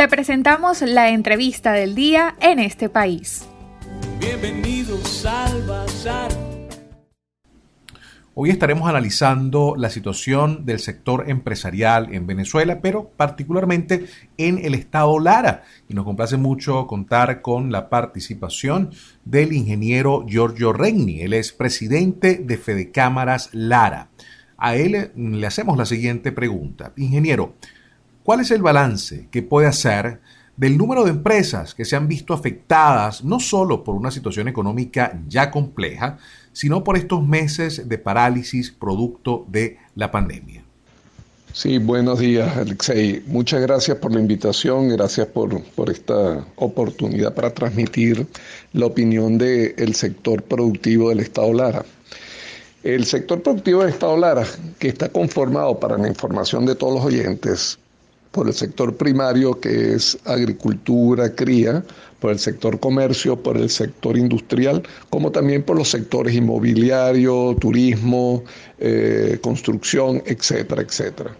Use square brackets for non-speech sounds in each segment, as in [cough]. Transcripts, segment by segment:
Te presentamos la entrevista del día en este país. Bienvenidos al Bazar. Hoy estaremos analizando la situación del sector empresarial en Venezuela, pero particularmente en el estado Lara. Y nos complace mucho contar con la participación del ingeniero Giorgio Regni. Él es presidente de Fede Cámaras Lara. A él le hacemos la siguiente pregunta. Ingeniero, ¿cuál es el balance que puede hacer del número de empresas que se han visto afectadas no solo por una situación económica ya compleja, sino por estos meses de parálisis producto de la pandemia. Sí, buenos días, Alexei. Muchas gracias por la invitación, gracias por, esta oportunidad para transmitir la opinión del sector productivo del Estado Lara. El sector productivo del Estado Lara, que está conformado para la información de todos los oyentes, por el sector primario que es agricultura, cría, por el sector comercio, por el sector industrial, como también por los sectores inmobiliario, turismo, eh, construcción, etcétera, etcétera.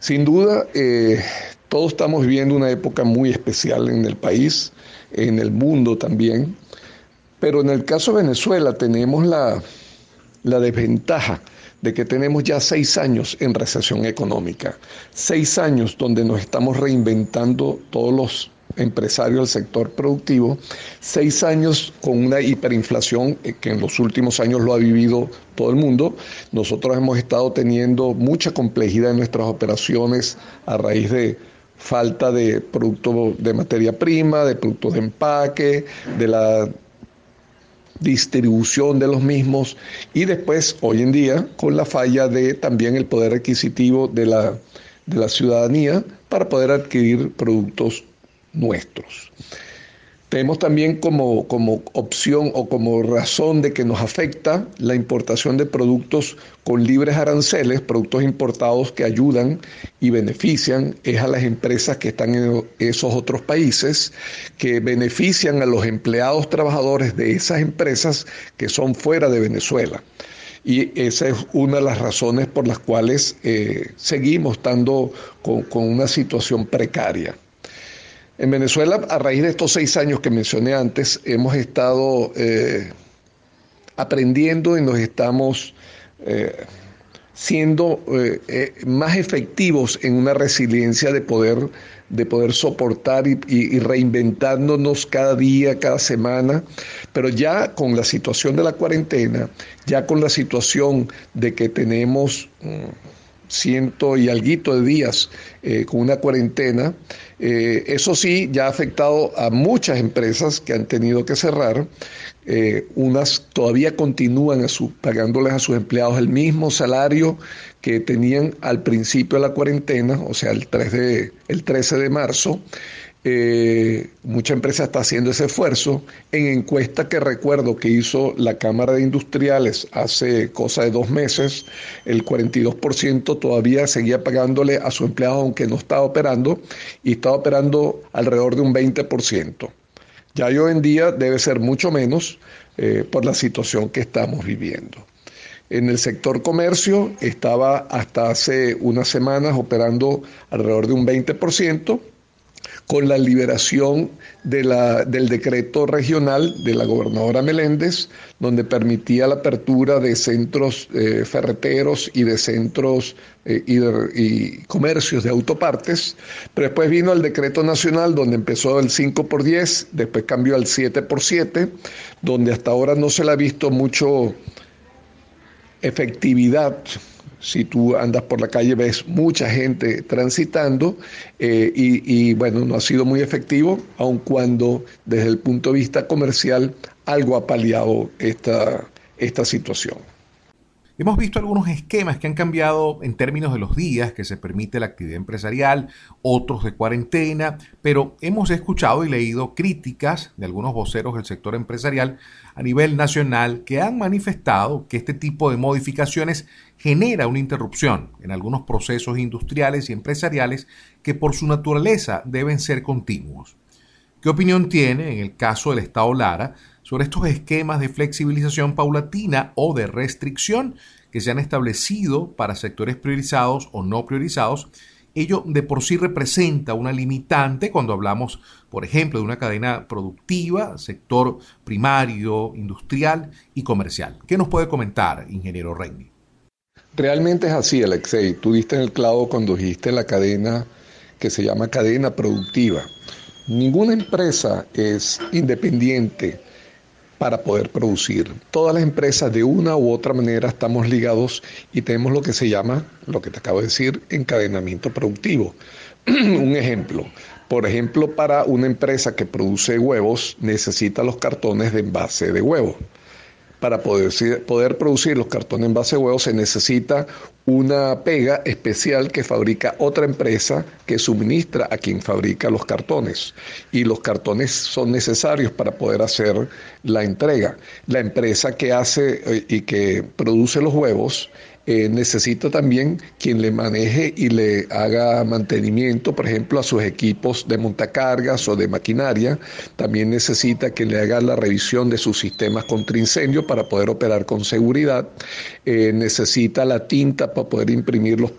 Sin duda, eh, todos estamos viviendo una época muy especial en el país, en el mundo también, pero en el caso de Venezuela tenemos la, la desventaja de que tenemos ya seis años en recesión económica, seis años donde nos estamos reinventando todos los empresarios del sector productivo, seis años con una hiperinflación eh, que en los últimos años lo ha vivido todo el mundo. Nosotros hemos estado teniendo mucha complejidad en nuestras operaciones a raíz de falta de producto de materia prima, de productos de empaque, de la distribución de los mismos y después, hoy en día, con la falla de también el poder adquisitivo de la, de la ciudadanía para poder adquirir productos nuestros. Tenemos también como, como, opción o como razón de que nos afecta la importación de productos con libres aranceles, productos importados que ayudan y benefician es a las empresas que están en esos otros países, que benefician a los empleados trabajadores de esas empresas que son fuera de Venezuela. Y esa es una de las razones por las cuales eh, seguimos estando con una situación precaria. En Venezuela, a raíz de estos seis años que mencioné antes, hemos estado eh, aprendiendo y nos estamos eh, siendo eh, más efectivos en una resiliencia de poder, de poder soportar y, reinventándonos cada día, cada semana, pero ya con la situación de la cuarentena, ya con la situación de que tenemos mm, ciento y alguito de días con una cuarentena, eh, eso sí, ya ha afectado a muchas empresas que han tenido que cerrar. Eh, unas todavía continúan pagándoles a sus empleados el mismo salario que tenían al principio de la cuarentena, o sea, el, 3 de, el 13 de marzo. Eh, mucha empresa está haciendo ese esfuerzo. En encuesta que recuerdo que hizo la Cámara de Industriales hace cosa de dos meses, el 42% todavía seguía pagándole a su empleado aunque no estaba operando y estaba operando alrededor de un 20%. Ya hoy en día debe ser mucho menos eh, por la situación que estamos viviendo. En el sector comercio estaba hasta hace unas semanas operando alrededor de un 20% con la liberación de del decreto regional de la gobernadora Meléndez, donde permitía la apertura de centros eh, ferreteros y de centros eh, y, y, comercios de autopartes, pero después vino el decreto nacional donde empezó el 5 por 10, después cambió al 7 por 7, donde hasta ahora no se le ha visto mucho efectividad si tú andas por la calle ves mucha gente transitando eh, y, bueno, no ha sido muy efectivo, aun cuando desde el punto de vista comercial algo ha paliado esta, esta situación. Hemos visto algunos esquemas que han cambiado en términos de los días que se permite la actividad empresarial, otros de cuarentena, pero hemos escuchado y leído críticas de algunos voceros del sector empresarial a nivel nacional que han manifestado que este tipo de modificaciones genera una interrupción en algunos procesos industriales y empresariales que por su naturaleza deben ser continuos. ¿Qué opinión tiene, en el caso del Estado Lara, sobre estos esquemas de flexibilización paulatina o de restricción que se han establecido para sectores priorizados o no priorizados ello de por sí representa una limitante cuando hablamos, por ejemplo, de una cadena productiva, sector primario, industrial y comercial. ¿Qué nos puede comentar, ingeniero Reini? Realmente es así, Alexei. Tú diste en el clavo cuando dijiste la cadena que se llama cadena productiva. Ninguna empresa es independiente para poder producir. Todas las empresas de una u otra manera estamos ligados y tenemos lo que se llama, lo que te acabo de decir, encadenamiento productivo. [clears throat] Un ejemplo, por ejemplo, para una empresa que produce huevos necesita los cartones de envase de huevo para poder, producir los cartones en base de huevo se necesita una pega especial que fabrica otra empresa que suministra a quien fabrica los cartones. Y los cartones son necesarios para poder hacer la entrega. La empresa que hace eh, y que produce los huevos eh, necesita también quien le maneje y le haga mantenimiento, por ejemplo, a sus equipos de montacargas o de maquinaria. También necesita que le haga la revisión de sus sistemas contra incendio para poder operar con seguridad. Eh, necesita la tinta para poder imprimir los,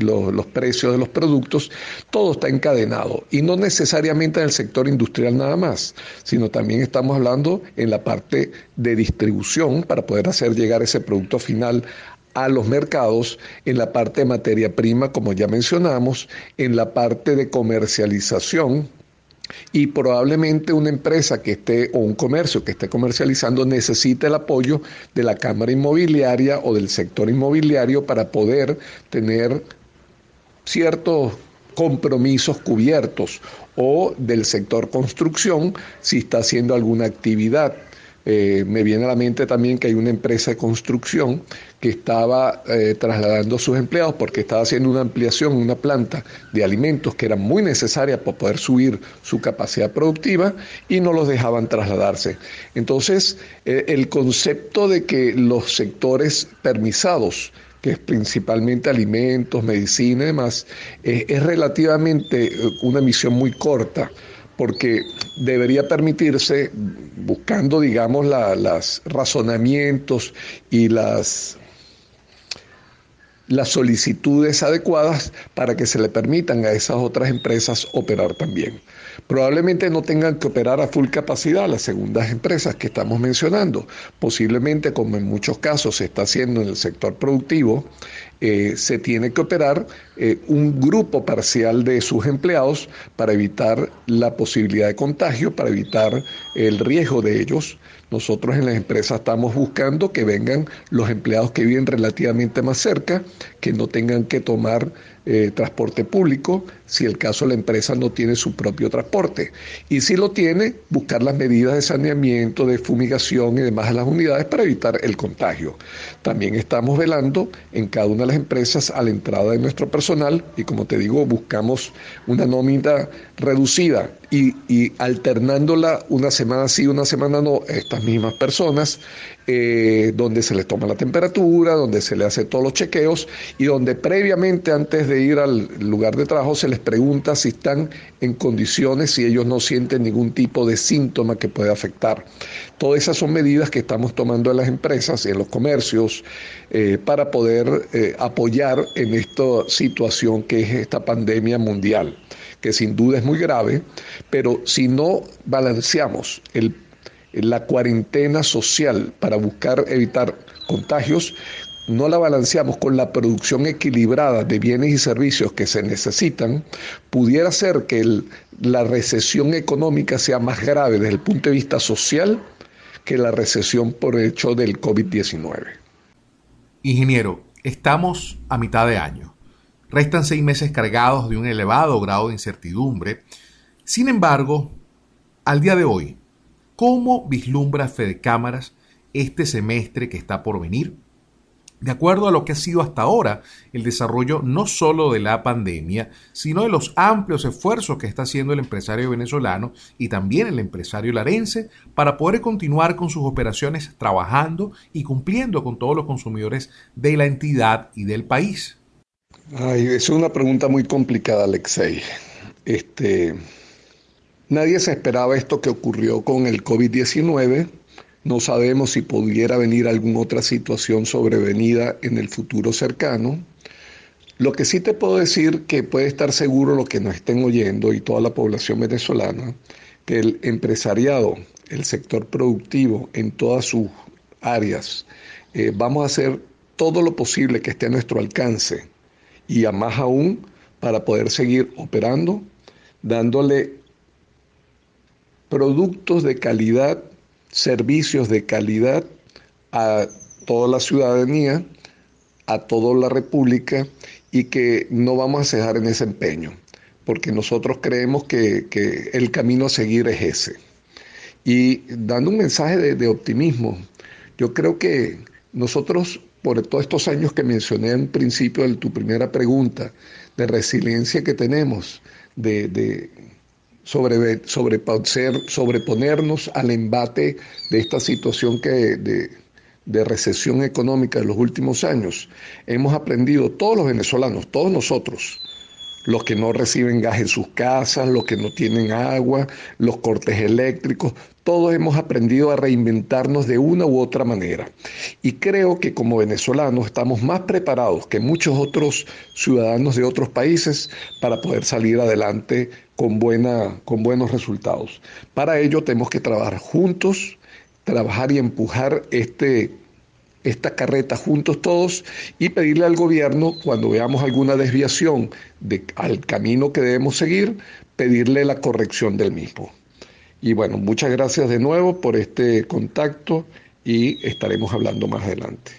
los precios de los productos. Todo está encadenado y no necesariamente en el sector industrial nada más, sino también estamos hablando en la parte de distribución para poder hacer llegar ese producto final a los mercados en la parte de materia prima, como ya mencionamos, en la parte de comercialización, y probablemente una empresa que esté o un comercio que esté comercializando necesita el apoyo de la Cámara Inmobiliaria o del sector inmobiliario para poder tener ciertos compromisos cubiertos o del sector construcción si está haciendo alguna actividad. Eh, me viene a la mente también que hay una empresa de construcción que estaba eh, trasladando a sus empleados porque estaba haciendo una ampliación una planta de alimentos que era muy necesaria para poder subir su capacidad productiva y no los dejaban trasladarse. Entonces, eh, el concepto de que los sectores permisados que es principalmente alimentos, medicina y demás, es relativamente una misión muy corta porque debería permitirse, buscando, digamos, los razonamientos y las, las solicitudes adecuadas para que se le permitan a esas otras empresas operar también. Probablemente no tengan que operar a full capacidad las segundas empresas que estamos mencionando. Posiblemente, como en muchos casos se está haciendo en el sector productivo, eh, se tiene que operar eh, un grupo parcial de sus empleados para evitar la posibilidad de contagio, para evitar el riesgo de ellos. Nosotros en las empresas estamos buscando que vengan los empleados que viven relativamente más cerca, que no tengan que tomar eh, transporte público, si el caso la empresa no tiene su propio transporte. Y si lo tiene, buscar las medidas de saneamiento, de fumigación y demás en las unidades para evitar el contagio. También estamos velando en cada una de las empresas a la entrada de nuestro personal y como te digo, buscamos una nómina reducida y, alternándola una semana sí, una semana no, estas mismas personas eh, donde se les toma la temperatura, donde se le hace todos los chequeos y donde previamente antes de ir al lugar de trabajo se les pregunta si están en condiciones, si ellos no sienten ningún tipo de síntoma que pueda afectar. Todas esas son medidas que estamos tomando en las empresas y en los comercios eh, para poder eh, apoyar en esta situación que es esta pandemia mundial que sin duda es muy grave, pero si no balanceamos la cuarentena social para buscar evitar contagios, no la balanceamos con la producción equilibrada de bienes y servicios que se necesitan, pudiera ser que la recesión económica sea más grave desde el punto de vista social que la recesión por hecho del COVID-19. Ingeniero, estamos a mitad de año. Restan seis meses cargados de un elevado grado de incertidumbre. Sin embargo, al día de hoy, ¿Cómo vislumbra Fede Cámaras este semestre que está por venir? De acuerdo a lo que ha sido hasta ahora el desarrollo no solo de la pandemia, sino de los amplios esfuerzos que está haciendo el empresario venezolano y también el empresario larense para poder continuar con sus operaciones trabajando y cumpliendo con todos los consumidores de la entidad y del país. Ay, es una pregunta muy complicada, Alexei. Este, Nadie se esperaba esto que ocurrió con el COVID-19. No sabemos si pudiera venir alguna otra situación sobrevenida en el futuro cercano. Lo que sí te puedo decir que puede estar seguro lo que nos estén oyendo y toda la población venezolana, que el empresariado, el sector productivo en todas sus áreas, eh, vamos a hacer todo lo posible que esté a nuestro alcance y a más aún para poder seguir operando, dándole productos de calidad, servicios de calidad a toda la ciudadanía, a toda la República y que no vamos a cejar en ese empeño, porque nosotros creemos que, el camino a seguir es ese. Y dando un mensaje de, optimismo, yo creo que nosotros, por todos estos años que mencioné en principio de tu primera pregunta, de resiliencia que tenemos, de, sobre, sobreponernos al embate de esta situación que de, de recesión económica de los últimos años, hemos aprendido todos los venezolanos, todos nosotros, los que no reciben gas en sus casas, los que no tienen agua, los cortes eléctricos, todos hemos aprendido a reinventarnos de una u otra manera. Y creo que como venezolanos estamos más preparados que muchos otros ciudadanos de otros países para poder salir adelante con, buena, con buenos resultados. Para ello tenemos que trabajar juntos, trabajar y empujar este, esta carreta juntos todos y pedirle al gobierno, cuando veamos alguna desviación de, al camino que debemos seguir, pedirle la corrección del mismo. Y bueno, muchas gracias de nuevo por este contacto y estaremos hablando más adelante.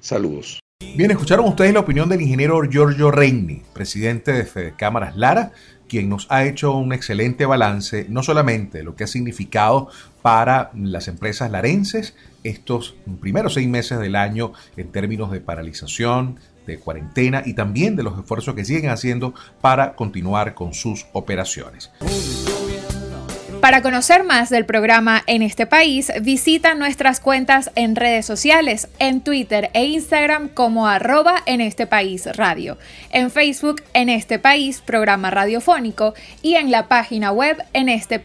Saludos. Bien, escucharon ustedes la opinión del ingeniero Giorgio Reini, presidente de Fede Cámaras Lara, quien nos ha hecho un excelente balance, no solamente lo que ha significado para las empresas larenses estos primeros seis meses del año en términos de paralización, de cuarentena y también de los esfuerzos que siguen haciendo para continuar con sus operaciones. Para conocer más del programa en este país, visita nuestras cuentas en redes sociales, en Twitter e Instagram como arroba en este país radio, en Facebook en este país programa radiofónico y en la página web en este